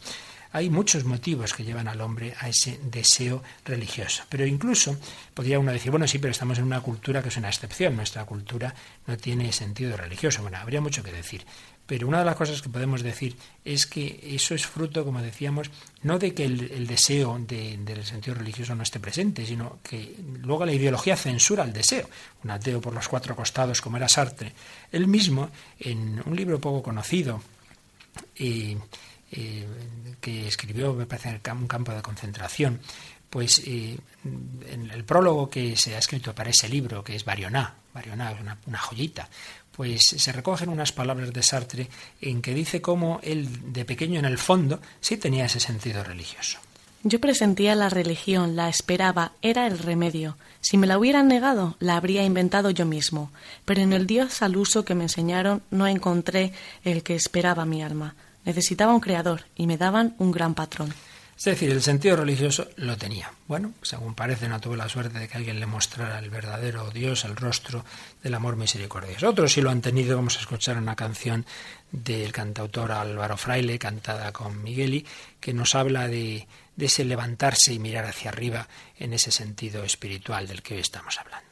Hay muchos motivos que llevan al hombre a ese deseo religioso. Pero incluso podría uno decir, bueno, sí, pero estamos en una cultura que es una excepción. Nuestra cultura no tiene sentido religioso. Bueno, habría mucho que decir. Pero una de las cosas que podemos decir es que eso es fruto, como decíamos, no de que el, deseo del sentido religioso no esté presente, sino que luego la ideología censura el deseo. Un ateo por los cuatro costados, como era Sartre. Él mismo, en un libro poco conocido, y eh, que escribió, me parece, en un campo de concentración, pues eh, en el prólogo que se ha escrito para ese libro, que es Barioná, Barioná es una, una, joyita, pues se recogen unas palabras de Sartre en que dice cómo él de pequeño en el fondo sí tenía ese sentido religioso. Yo presentía la religión, la esperaba, era el remedio. Si me la hubieran negado, la habría inventado yo mismo. Pero en el Dios al uso que me enseñaron no encontré el que esperaba mi alma. Necesitaba un creador y me daban un gran patrón. Es decir, el sentido religioso lo tenía. Bueno, según parece, no tuve la suerte de que alguien le mostrara el verdadero Dios, el rostro del amor misericordioso. Otros sí lo han tenido. Vamos a escuchar una canción del cantautor Álvaro Fraile, cantada con Migueli, que nos habla de, de ese levantarse y mirar hacia arriba en ese sentido espiritual del que hoy estamos hablando.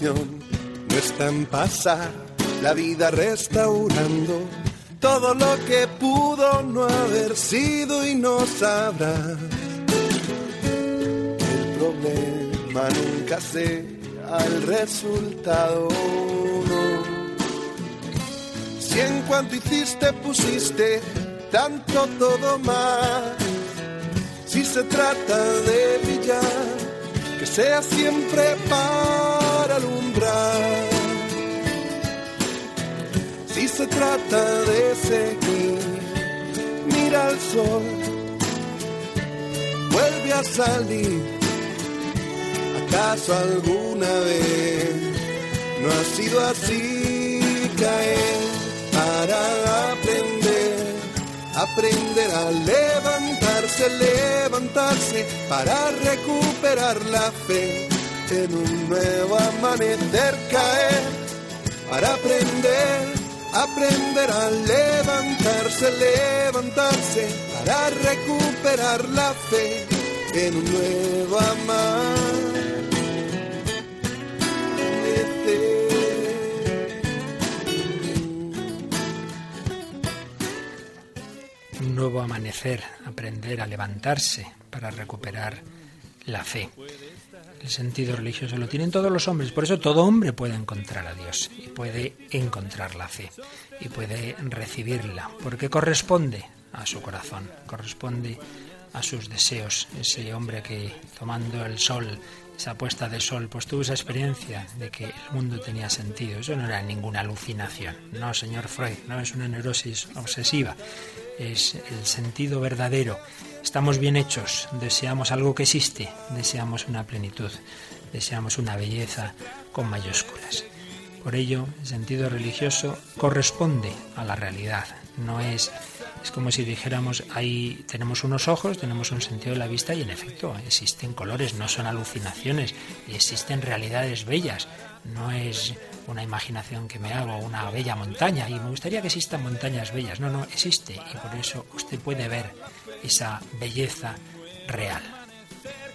No está en pasar la vida restaurando todo lo que pudo no haber sido y no sabrá. El problema nunca sea el resultado. Si en cuanto hiciste pusiste tanto todo más, si se trata de brillar, que sea siempre paz se trata de seguir, mira al sol, vuelve a salir. ¿Acaso alguna vez no ha sido así caer para aprender? Aprender a levantarse, levantarse para recuperar la fe en un nuevo amanecer caer para aprender, aprender a levantarse, levantarse para recuperar la fe en un nuevo amanecer. Un nuevo amanecer, aprender a levantarse para recuperar la fe. El sentido religioso lo tienen todos los hombres, por eso todo hombre puede encontrar a Dios y puede encontrar la fe y puede recibirla, porque corresponde a su corazón, corresponde a sus deseos. Ese hombre que tomando el sol, esa puesta de sol, pues tuvo esa experiencia de que el mundo tenía sentido. Eso no era ninguna alucinación. No, señor Freud, no es una neurosis obsesiva. Es el sentido verdadero Estamos bien hechos, deseamos algo que existe, deseamos una plenitud, deseamos una belleza con mayúsculas. Por ello, el sentido religioso corresponde a la realidad, no es Es como si dijéramos, ahí tenemos unos ojos, tenemos un sentido de la vista y en efecto existen colores, no son alucinaciones, y existen realidades bellas. No es una imaginación que me hago, una bella montaña, y me gustaría que existan montañas bellas. No, no, existe, y por eso usted puede ver esa belleza real.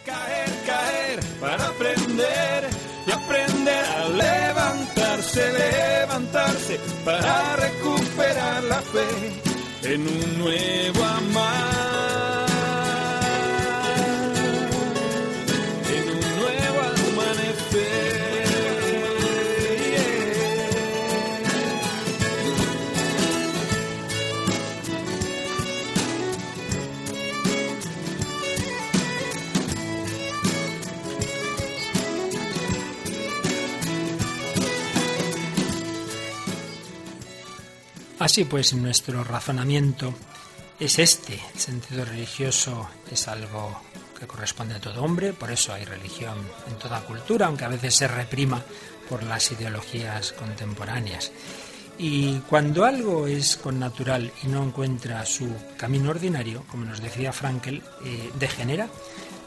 Caer, caer, para aprender y aprender a levantarse, levantarse, para recuperar la fe en un nuevo amar. Así pues, nuestro razonamiento es este. El sentido religioso es algo que corresponde a todo hombre, por eso hay religión en toda cultura, aunque a veces se reprima por las ideologías contemporáneas. Y cuando algo es con natural y no encuentra su camino ordinario, como nos decía Frankel, eh, degenera,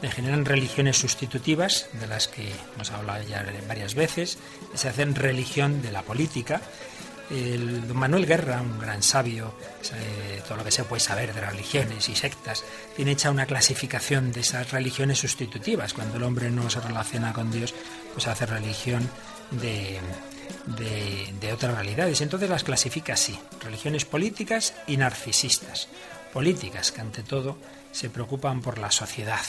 degeneran religiones sustitutivas, de las que hemos hablado ya varias veces, se hacen religión de la política, el don Manuel Guerra, un gran sabio, todo lo que se puede saber de religiones y sectas, tiene hecha una clasificación de esas religiones sustitutivas. Cuando el hombre no se relaciona con Dios, pues hace religión de, de, de otras realidades. Entonces las clasifica así, religiones políticas y narcisistas. Políticas que ante todo se preocupan por la sociedad,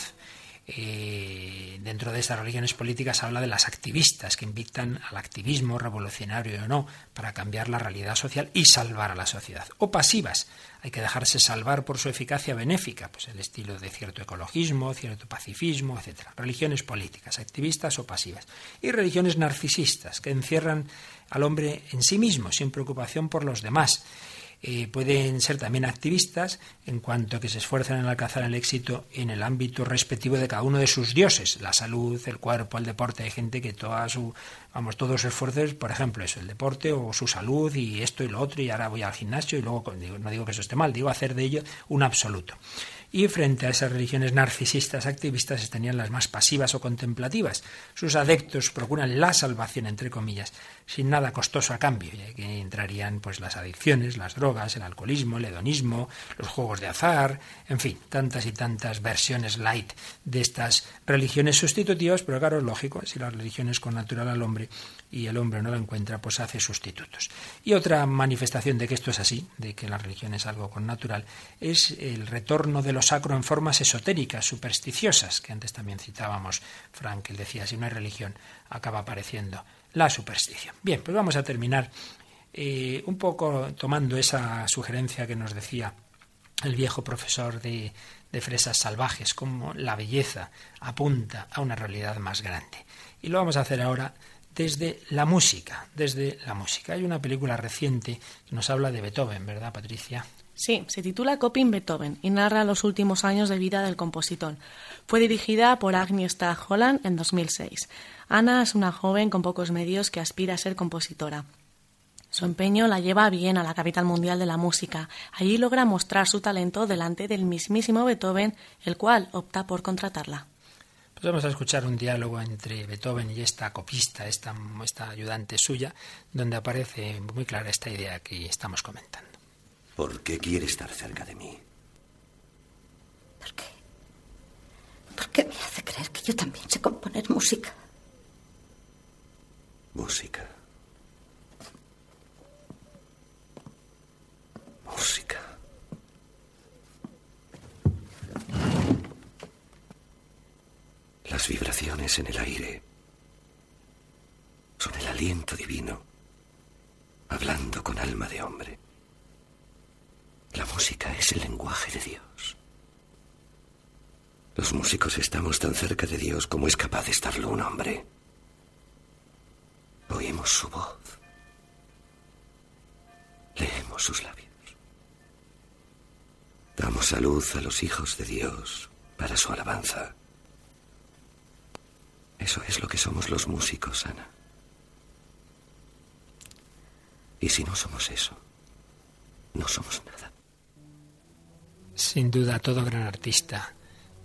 eh, dentro de estas religiones políticas habla de las activistas que invitan al activismo revolucionario o no para cambiar la realidad social y salvar a la sociedad. O pasivas, hay que dejarse salvar por su eficacia benéfica, pues el estilo de cierto ecologismo, cierto pacifismo, etc. Religiones políticas, activistas o pasivas. Y religiones narcisistas, que encierran al hombre en sí mismo, sin preocupación por los demás eh, pueden ser también activistas en cuanto que se esfuerzan en alcanzar el éxito en el ámbito respectivo de cada uno de sus dioses, la salud, el cuerpo, el deporte. Hay gente que toda su, vamos, todos sus esfuerzos, por ejemplo, eso, el deporte o su salud y esto y lo otro, y ahora voy al gimnasio y luego, no digo que eso esté mal, digo hacer de ello un absoluto y frente a esas religiones narcisistas activistas tenían las más pasivas o contemplativas. Sus adeptos procuran la salvación, entre comillas, sin nada costoso a cambio, y que entrarían pues las adicciones, las drogas, el alcoholismo, el hedonismo, los juegos de azar, en fin, tantas y tantas versiones light de estas religiones sustitutivas, pero claro, es lógico, si la religión es con natural al hombre, y el hombre no lo encuentra, pues hace sustitutos. Y otra manifestación de que esto es así, de que la religión es algo con natural, es el retorno de lo sacro en formas esotéricas, supersticiosas, que antes también citábamos, Frank, él decía, si no hay religión, acaba apareciendo la superstición. Bien, pues vamos a terminar eh, un poco tomando esa sugerencia que nos decía el viejo profesor de, de fresas salvajes, como la belleza apunta a una realidad más grande. Y lo vamos a hacer ahora desde la música, desde la música. Hay una película reciente que nos habla de Beethoven, ¿verdad, Patricia? Sí, se titula Coping Beethoven y narra los últimos años de vida del compositor. Fue dirigida por Agnieszka Holland en 2006. Ana es una joven con pocos medios que aspira a ser compositora. Su empeño la lleva bien a la capital mundial de la música. Allí logra mostrar su talento delante del mismísimo Beethoven, el cual opta por contratarla. Pues vamos a escuchar un diálogo entre Beethoven y esta copista, esta ayudante suya, donde aparece muy clara esta idea que estamos comentando. ¿Por qué quiere estar cerca de mí? ¿Por qué? ¿Por qué me hace creer que yo también sé componer música? Música. Música. Las vibraciones en el aire son el aliento divino, hablando con alma de hombre. La música es el lenguaje de Dios. Los músicos estamos tan cerca de Dios como es capaz de estarlo un hombre. Oímos su voz. Leemos sus labios. Damos salud a los hijos de Dios para su alabanza. Eso es lo que somos los músicos, Ana. Y si no somos eso, no somos nada. Sin duda, todo gran artista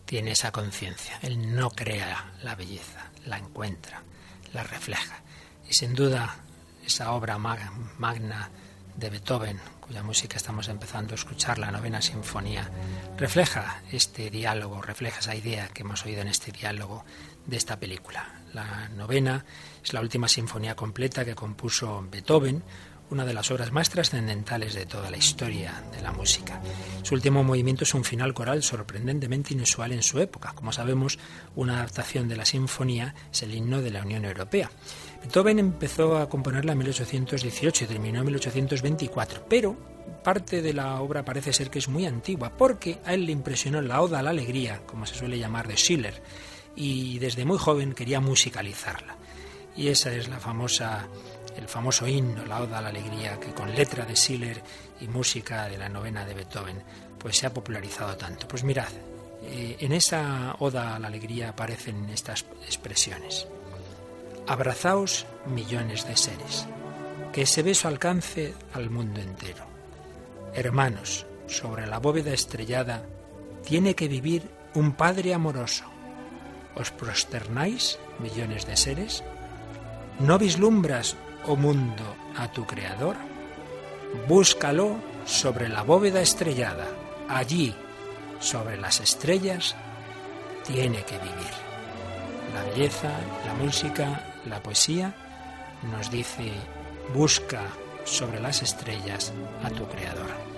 tiene esa conciencia. Él no crea la belleza, la encuentra, la refleja. Y sin duda, esa obra magna de Beethoven, cuya música estamos empezando a escuchar, la novena sinfonía, refleja este diálogo, refleja esa idea que hemos oído en este diálogo de esta película. La novena es la última sinfonía completa que compuso Beethoven, una de las obras más trascendentales de toda la historia de la música. Su último movimiento es un final coral sorprendentemente inusual en su época. Como sabemos, una adaptación de la sinfonía es el himno de la Unión Europea. Beethoven empezó a componerla en 1818 y terminó en 1824, pero parte de la obra parece ser que es muy antigua, porque a él le impresionó la Oda a la Alegría, como se suele llamar de Schiller, y desde muy joven quería musicalizarla. Y esa es la famosa el famoso himno, la Oda a la Alegría, que con letra de Schiller y música de la novena de Beethoven, pues se ha popularizado tanto. Pues mirad, eh, en esa Oda a la Alegría aparecen estas expresiones. Abrazaos millones de seres, que ese beso alcance al mundo entero. Hermanos, sobre la bóveda estrellada tiene que vivir un Padre amoroso. ¿Os prosternáis, millones de seres? ¿No vislumbras oh mundo, a tu Creador? Búscalo sobre la bóveda estrellada. Allí, sobre las estrellas, tiene que vivir. La belleza, la música, la poesía nos dice, busca sobre las estrellas a tu Creador.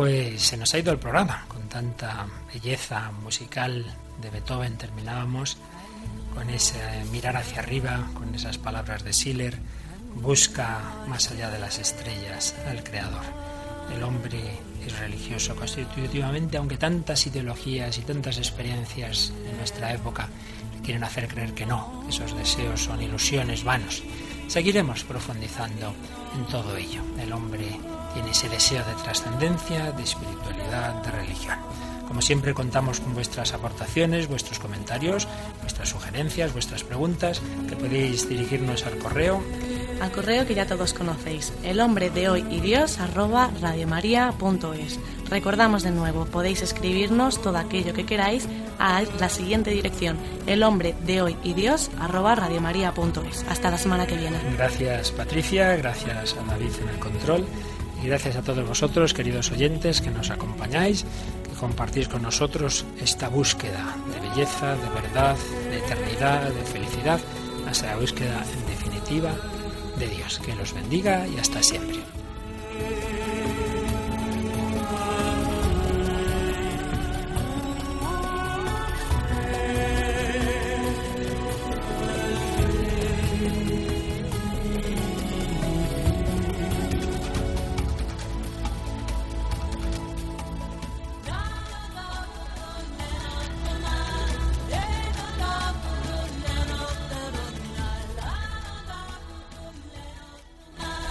Pues se nos ha ido el programa con tanta belleza musical de Beethoven. Terminábamos con ese mirar hacia arriba, con esas palabras de Schiller. Busca más allá de las estrellas al Creador. El hombre es religioso constitutivamente, aunque tantas ideologías y tantas experiencias en nuestra época quieren hacer creer que no, que esos deseos son ilusiones vanos. Seguiremos profundizando en todo ello. El hombre tiene ese deseo de trascendencia, de espiritualidad, de religión. Como siempre contamos con vuestras aportaciones, vuestros comentarios, vuestras sugerencias, vuestras preguntas, que podéis dirigirnos al correo. Al correo que ya todos conocéis, el hombre de hoy y Dios arroba radiomaria.es. Recordamos de nuevo, podéis escribirnos todo aquello que queráis a la siguiente dirección, el hombre de hoy y Dios arroba radiomaria.es. Hasta la semana que viene. Gracias Patricia, gracias a David en el control. Y gracias a todos vosotros, queridos oyentes, que nos acompañáis, que compartís con nosotros esta búsqueda de belleza, de verdad, de eternidad, de felicidad, esa búsqueda en definitiva de Dios. Que los bendiga y hasta siempre.